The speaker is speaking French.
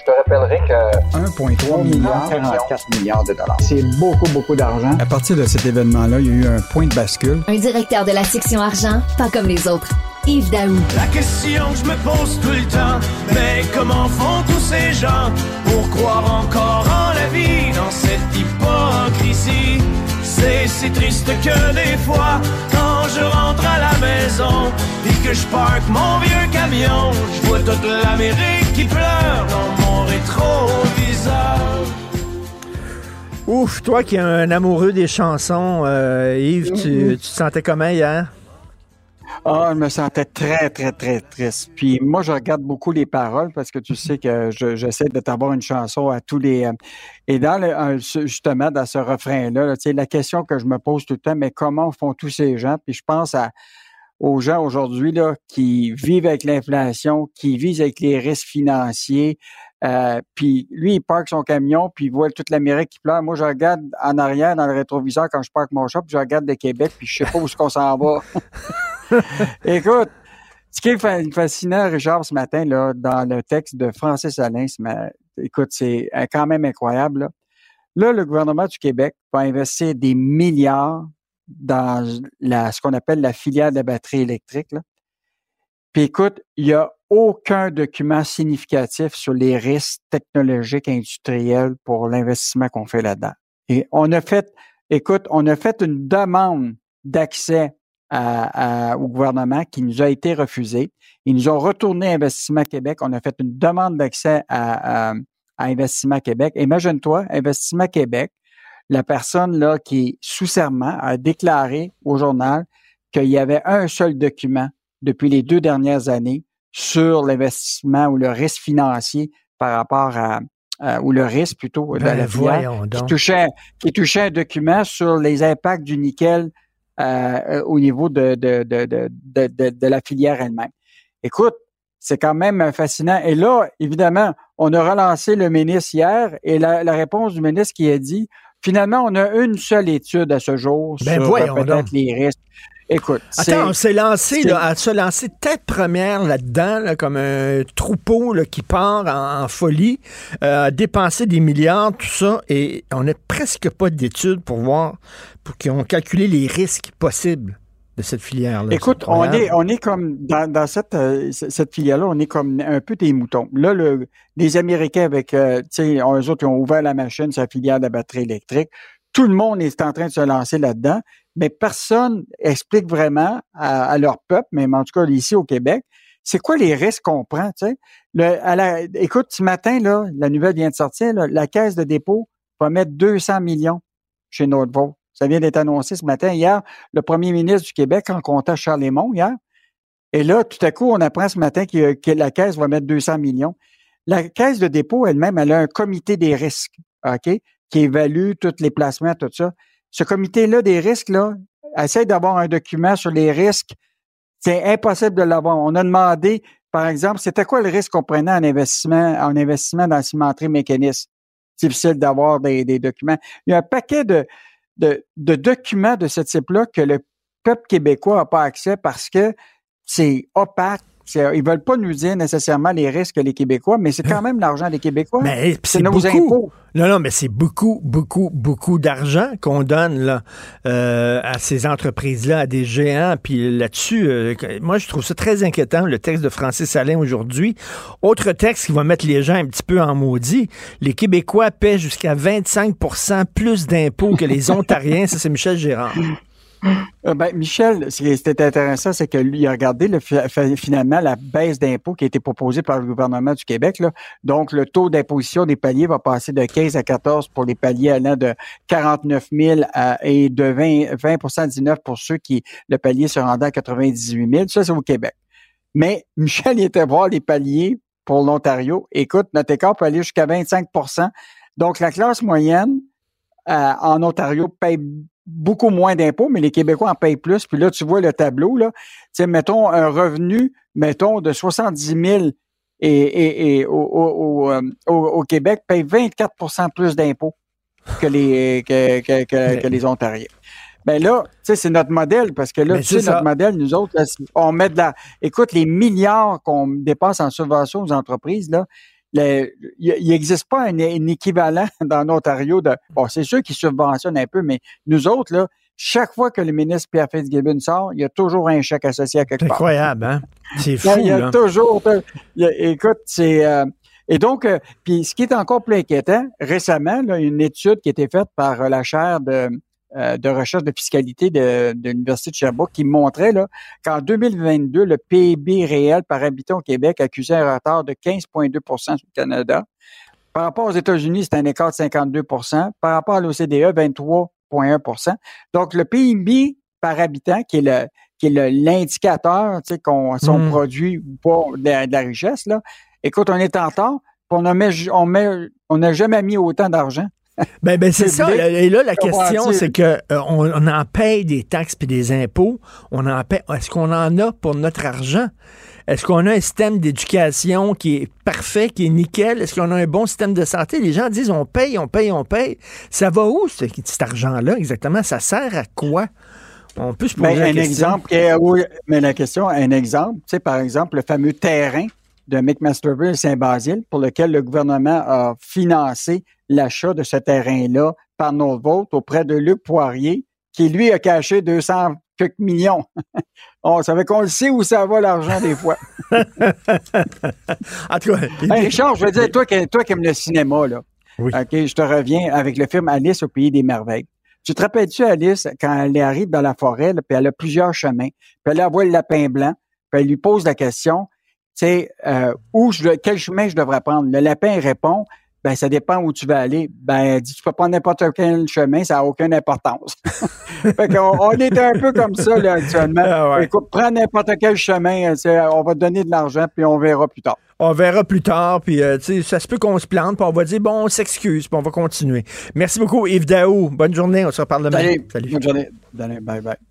Je te rappellerai que 1,3 milliard, 44 milliards de dollars. c'est beaucoup, beaucoup d'argent. À partir de cet événement-là, il y a eu un point de bascule. Un directeur de la section argent, pas comme les autres. Yves Daou. La question que je me pose tout le temps, mais comment font tous ces gens pour croire encore en la vie dans cette hypocrisie? C'est si triste que des fois, quand je rentre à la maison, que je parque mon vieux camion, je vois toute l'Amérique qui pleure dans mon rétroviseur. Ouf, toi qui es un amoureux des chansons, euh, Yves, tu, tu te sentais comment hier? Ah, je me sentais très, très, très triste. Puis moi, je regarde beaucoup les paroles parce que tu sais que je- j'essaie de t'avoir une chanson à tous les... euh, et dans le, justement, dans ce refrain-là, là, tu sais, la question que je me pose tout le temps, mais comment font tous ces gens? Puis je pense à, aux gens aujourd'hui là, qui vivent avec l'inflation, qui vivent avec les risques financiers. Euh, puis lui, il parque son camion, puis il voit toute l'Amérique qui pleure. Moi, je regarde en arrière dans le rétroviseur quand je parque mon shop, puis je regarde le Québec, puis je sais pas où est-ce qu'on s'en va. Écoute, ce qui est fa- fascinant, Richard, ce matin, là, dans le texte de Francis Alain, ma- écoute, c'est euh, quand même incroyable. Là. Là, le gouvernement du Québec va investir des milliards dans la, ce qu'on appelle la filière de la batterie électrique. Là. Puis écoute, il n'y a aucun document significatif sur les risques technologiques industriels pour l'investissement qu'on fait là-dedans. Et on a fait, écoute, on a fait une demande d'accès à- à- au gouvernement qui nous a été refusée. Ils nous ont retourné Investissement Québec. On a fait une demande d'accès à- à Investissement Québec. Imagine-toi, Investissement Québec, la personne là qui est sous serment a déclaré au journal qu'il y avait un seul document depuis les deux dernières années sur l'investissement ou le risque financier par rapport à, ou le risque plutôt de Ben, la voyons qui touchait, qui touchait un document sur les impacts du nickel euh, au niveau de, de, de, de, de, de- de la filière elle-même. Écoute, c'est quand même euh, fascinant. Et là, évidemment, on a relancé le ministre hier et la, la réponse du ministre qui a dit, finalement, on a une seule étude à ce jour Ben, sur euh, peut-être donc. les risques. Écoute, Attends, on s'est lancé, là, à se lancer tête première là-dedans, là, comme un troupeau là, qui part en, en folie, euh, à dépenser des milliards, tout ça, et on n'a presque pas d'études pour voir, pour qu'ils ont calculé les risques possibles de cette filière-là. Écoute, on est, on est comme dans, dans cette, euh, cette filière-là, on est comme un peu des moutons. Là, le, les Américains avec, euh, tu sais, eux autres, ils ont ouvert la machine la filière de la batterie électrique. Tout le monde est en train de se lancer là-dedans, mais personne explique vraiment à, à leur peuple, même en tout cas ici au Québec, c'est quoi les risques qu'on prend, tu sais? Le- à la- écoute, ce matin, là, la nouvelle vient de sortir, là, la caisse de dépôt va mettre 200 millions chez Nordvolt. Ça vient d'être annoncé ce matin. Hier, le premier ministre du Québec rencontrait Charles Lemont hier. Et là, tout à coup, on apprend ce matin que, la Caisse va mettre 200 millions. La Caisse de dépôt elle-même, elle a un comité des risques, OK, qui évalue tous les placements, tout ça. Ce comité-là des risques, là, essaie d'avoir un document sur les risques. C'est impossible de l'avoir. On a demandé, par exemple, c'était quoi le risque qu'on prenait en investissement, en investissement dans la cimenterie mécaniste? Difficile d'avoir des documents. Il y a un paquet de, de, documents de ce type-là que le peuple québécois n'a pas accès parce que c'est opaque. C'est- Ils veulent pas nous dire nécessairement les risques que les Québécois, mais c'est quand même l'argent des Québécois. Mais c'est c'est nos beaucoup. impôts. Non, non, mais c'est beaucoup, beaucoup, beaucoup d'argent qu'on donne là, euh, à ces entreprises-là, à des géants. Puis là-dessus, euh, moi, je trouve ça très inquiétant, le texte de Francis Alain aujourd'hui. Autre texte qui va mettre les gens un petit peu en maudit. Les Québécois paient jusqu'à 25% plus d'impôts que les Ontariens. Ça, c'est Michel Gérard. Euh, ben, Michel, ce qui était intéressant, c'est que lui a regardé le, fi- fi- finalement la baisse d'impôts qui a été proposée par le gouvernement du Québec. Là. Donc, le taux d'imposition des paliers va passer de 15 à 14 pour les paliers allant de 49 000 à- et de 20, 20% 19 pour ceux qui, le palier se rendant à 98 000. Ça, c'est au Québec. Mais Michel il était voir les paliers pour l'Ontario. Écoute, notre écart peut aller jusqu'à 25% Donc, la classe moyenne euh, en Ontario paye beaucoup moins d'impôts, mais les Québécois en payent plus. Puis là, tu vois le tableau, là. Tu sais, mettons un revenu, mettons, de 70 000 et, et, et au, au, au, euh, au- Québec paye 24% plus d'impôts que les, que, que, que, Mais- que les Ontariens. Ben là, tu sais, c'est notre modèle, parce que là, tu sais, notre modèle, nous autres, là, on met de la. Écoute, les milliards qu'on dépense en subventions aux entreprises, là, il n'existe pas un, équivalent dans l'Ontario de. Bon, c'est sûr qu'ils subventionnent un peu, mais nous autres, là, chaque fois que le ministre Pierre Fitzgibbon sort, il y a toujours un chèque associé à quelque part. Incroyable, hein? C'est fou. Il y a, toujours. écoute, c'est. Euh, et donc, euh, puis ce qui est encore plus inquiétant, récemment, là, une étude qui a été faite par la chaire de, euh, de recherche de fiscalité de, de l'Université de Sherbrooke qui montrait qu'en 2022, le PIB réel par habitant au Québec accusait un retard de 15,2% sur le Canada. Par rapport aux États-Unis, c'est un écart de 52% Par rapport à l'OCDE, 23,1% Donc, le PIB par habitant, qui est le qui est l'indicateur, tu sais, qu'on si on mmh. produit ou pas de, la richesse, là, écoute, on est en temps, on n'a on on jamais mis autant d'argent. Ben, ben c'est ça. Et là, la question, c'est que euh, on, en paye des taxes puis des impôts. On en paye. Est-ce qu'on en a pour notre argent? Est-ce qu'on a un système d'éducation qui est parfait, qui est nickel? Est-ce qu'on a un bon système de santé? Les gens disent on paye, on paye, on paye. Ça va où, cet argent-là, exactement? Ça sert à quoi? On peut se poser ben, la un question. Exemple, mais la question, un exemple, tu sais, par exemple, le fameux terrain de McMasterville Saint-Basile pour lequel le gouvernement a financé l'achat de ce terrain-là par notre vote auprès de Luc Poirier, qui lui a caché 200 quelques millions. On savait qu'on le sait où ça va l'argent des fois. en tout cas, Richard, je veux dire, toi, toi qui aimes le cinéma, là, OK, je te reviens avec le film Alice au pays des merveilles. Tu te rappelles-tu, Alice, quand elle arrive dans la forêt, puis elle a plusieurs chemins, puis elle voit le lapin blanc, puis elle lui pose la question, sais, euh, où je, quel chemin je devrais prendre? Le lapin répond, ben, ça dépend où tu vas aller. Ben, dit, tu peux prendre n'importe quel chemin, ça n'a aucune importance. fait qu'on, on est un peu comme ça, là, actuellement. Ah Écoute, prends n'importe quel chemin, on va te donner de l'argent, puis on verra plus tard. On verra plus tard, puis euh, ça se peut qu'on se plante, puis on va dire, bon, on s'excuse, puis on va continuer. Merci beaucoup, Yves Daou. Bonne journée, on se reparle demain. Salut. Bonne journée. Bye bye.